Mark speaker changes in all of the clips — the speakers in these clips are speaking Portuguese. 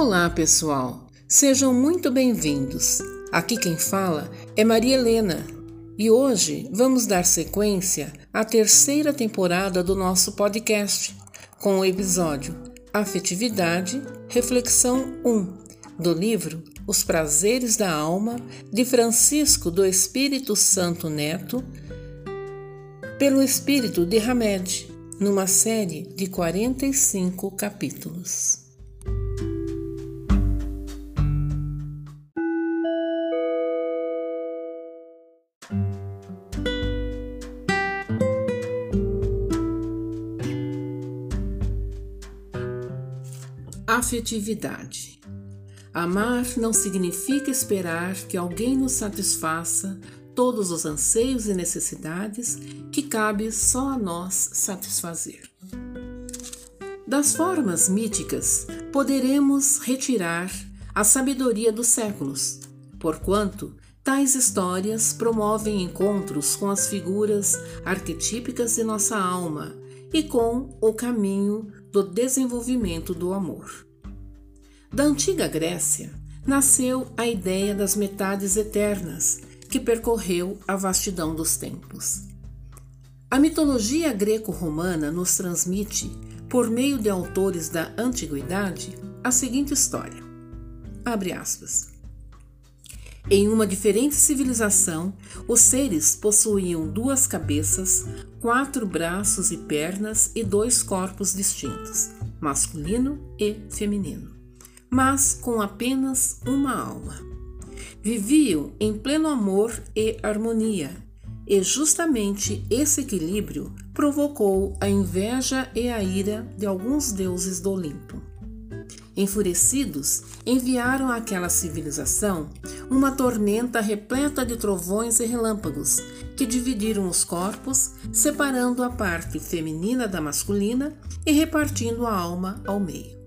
Speaker 1: Olá, pessoal. Sejam muito bem-vindos. Aqui quem fala é Maria Helena e hoje vamos dar sequência à terceira temporada do nosso podcast com o episódio Afetividade, Reflexão 1 do livro Os Prazeres da Alma de Francisco do Espírito Santo Neto, pelo Espírito de Hamed, numa série de 45 capítulos. Afetividade. Amar não significa esperar que alguém nos satisfaça todos os anseios e necessidades que cabe só a nós satisfazer. Das formas míticas, poderemos retirar a sabedoria dos séculos, porquanto tais histórias promovem encontros com as figuras arquetípicas de nossa alma e com o caminho do desenvolvimento do amor. Da antiga Grécia nasceu a ideia das metades eternas, que percorreu a vastidão dos tempos. A mitologia greco-romana nos transmite, por meio de autores da antiguidade, a seguinte história. Abre aspas. Em uma diferente civilização, os seres possuíam duas cabeças, quatro braços e pernas e dois corpos distintos, masculino e feminino, mas com apenas uma alma. Viviam em pleno amor e harmonia, e justamente esse equilíbrio provocou a inveja e a ira de alguns deuses do Olimpo. Enfurecidos, enviaram àquela civilização uma tormenta repleta de trovões e relâmpagos, que dividiram os corpos, separando a parte feminina da masculina e repartindo a alma ao meio.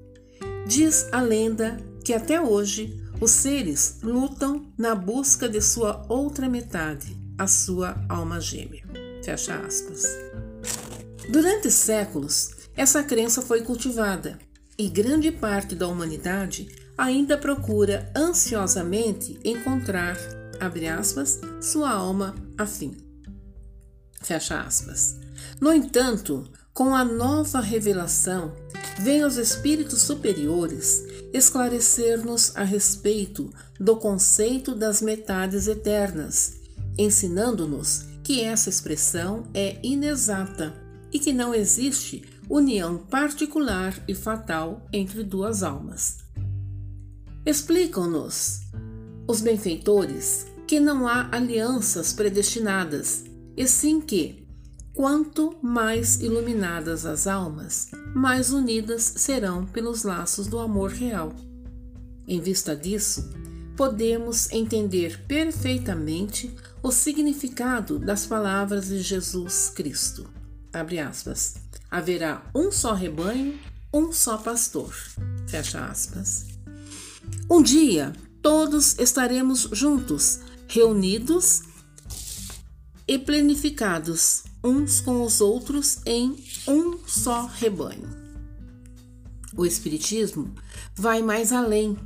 Speaker 1: Diz a lenda que até hoje os seres lutam na busca de sua outra metade, a sua alma gêmea. Fecha aspas. Durante séculos, essa crença foi cultivada e grande parte da humanidade ainda procura ansiosamente encontrar, abre aspas, sua alma afim. Fecha aspas. No entanto, com a nova revelação, vêm os espíritos superiores esclarecer-nos a respeito do conceito das metades eternas, ensinando-nos que essa expressão é inexata e que não existe união particular e fatal entre duas almas. Explicam-nos os benfeitores que não há alianças predestinadas, e sim que, quanto mais iluminadas as almas, mais unidas serão pelos laços do amor real. Em vista disso, podemos entender perfeitamente o significado das palavras de Jesus Cristo. Abre aspas haverá um só rebanho, um só pastor. Fecha aspas. Um dia todos estaremos juntos, reunidos e planificados uns com os outros em um só rebanho. O Espiritismo vai mais além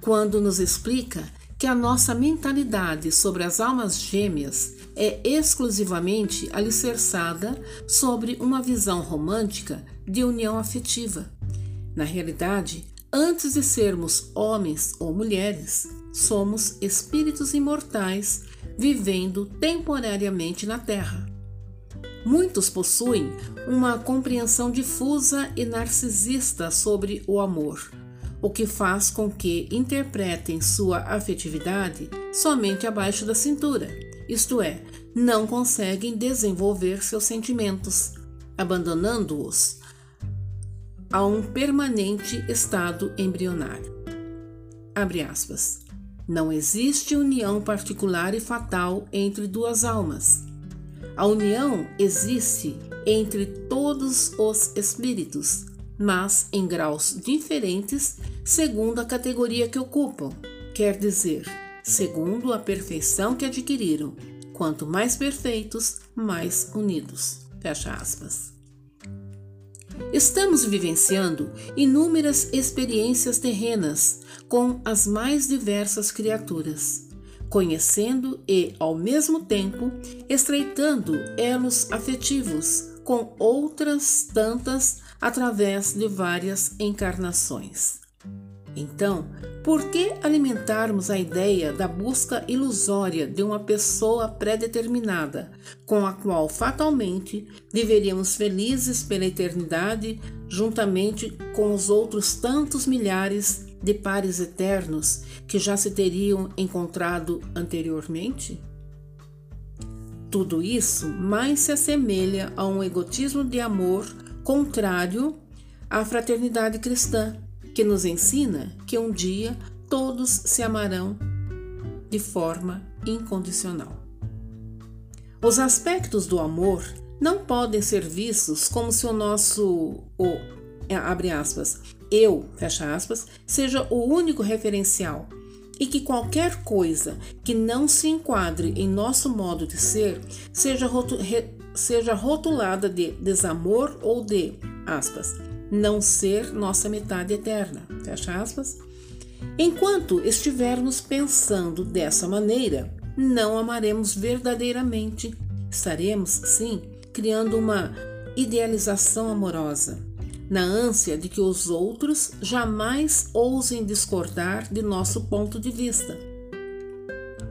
Speaker 1: quando nos explica que a nossa mentalidade sobre as almas gêmeas é exclusivamente alicerçada sobre uma visão romântica de união afetiva. Na realidade, antes de sermos homens ou mulheres, somos espíritos imortais vivendo temporariamente na Terra. Muitos possuem uma compreensão difusa e narcisista sobre o amor o que faz com que interpretem sua afetividade somente abaixo da cintura, isto é, não conseguem desenvolver seus sentimentos, abandonando-os a um permanente estado embrionário. Abre aspas. Não existe união particular e fatal entre duas almas. A união existe entre todos os espíritos, mas em graus diferentes segundo a categoria que ocupam, quer dizer, segundo a perfeição que adquiriram. Quanto mais perfeitos, mais unidos. Fecha aspas. Estamos vivenciando inúmeras experiências terrenas com as mais diversas criaturas, conhecendo e, ao mesmo tempo, estreitando elos afetivos com outras tantas através de várias encarnações. Então, por que alimentarmos a ideia da busca ilusória de uma pessoa pré-determinada, com a qual fatalmente viveríamos felizes pela eternidade, juntamente com os outros tantos milhares de pares eternos que já se teriam encontrado anteriormente? Tudo isso mais se assemelha a um egotismo de amor contrário à fraternidade cristã, que nos ensina que um dia todos se amarão de forma incondicional. Os aspectos do amor não podem ser vistos como se o nosso o, abre aspas, eu, fecha aspas, seja o único referencial e que qualquer coisa que não se enquadre em nosso modo de ser seja, seja rotulada de desamor ou de, aspas, não ser nossa metade eterna, fecha aspas. Enquanto estivermos pensando dessa maneira, não amaremos verdadeiramente. Estaremos, sim, criando uma idealização amorosa, na ânsia de que os outros jamais ousem discordar de nosso ponto de vista.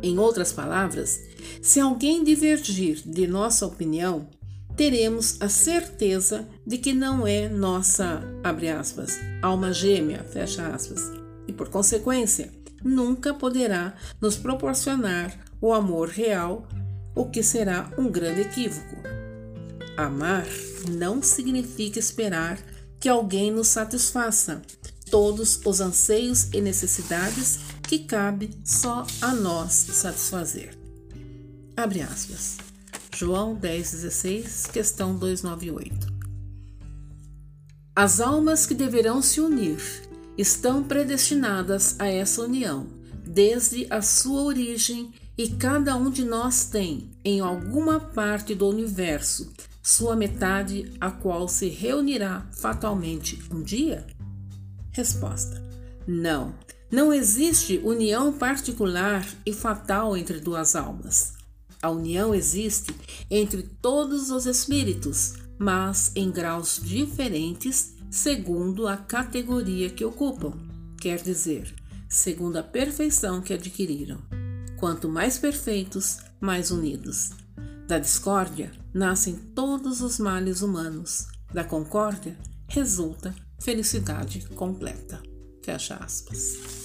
Speaker 1: Em outras palavras, se alguém divergir de nossa opinião, teremos a certeza de que não é nossa, aspas, alma gêmea, aspas, e por consequência, nunca poderá nos proporcionar o amor real, o que será um grande equívoco. Amar não significa esperar que alguém nos satisfaça todos os anseios e necessidades que cabe só a nós satisfazer. Abre aspas. João 10,16, questão 298. As almas que deverão se unir estão predestinadas a essa união, desde a sua origem, e cada um de nós tem, em alguma parte do universo, sua metade, a qual se reunirá fatalmente um dia? Resposta: Não, não existe união particular e fatal entre duas almas. A união existe entre todos os espíritos, mas em graus diferentes segundo a categoria que ocupam, quer dizer, segundo a perfeição que adquiriram. Quanto mais perfeitos, mais unidos. Da discórdia nascem todos os males humanos. Da concórdia resulta felicidade completa. Fecha aspas.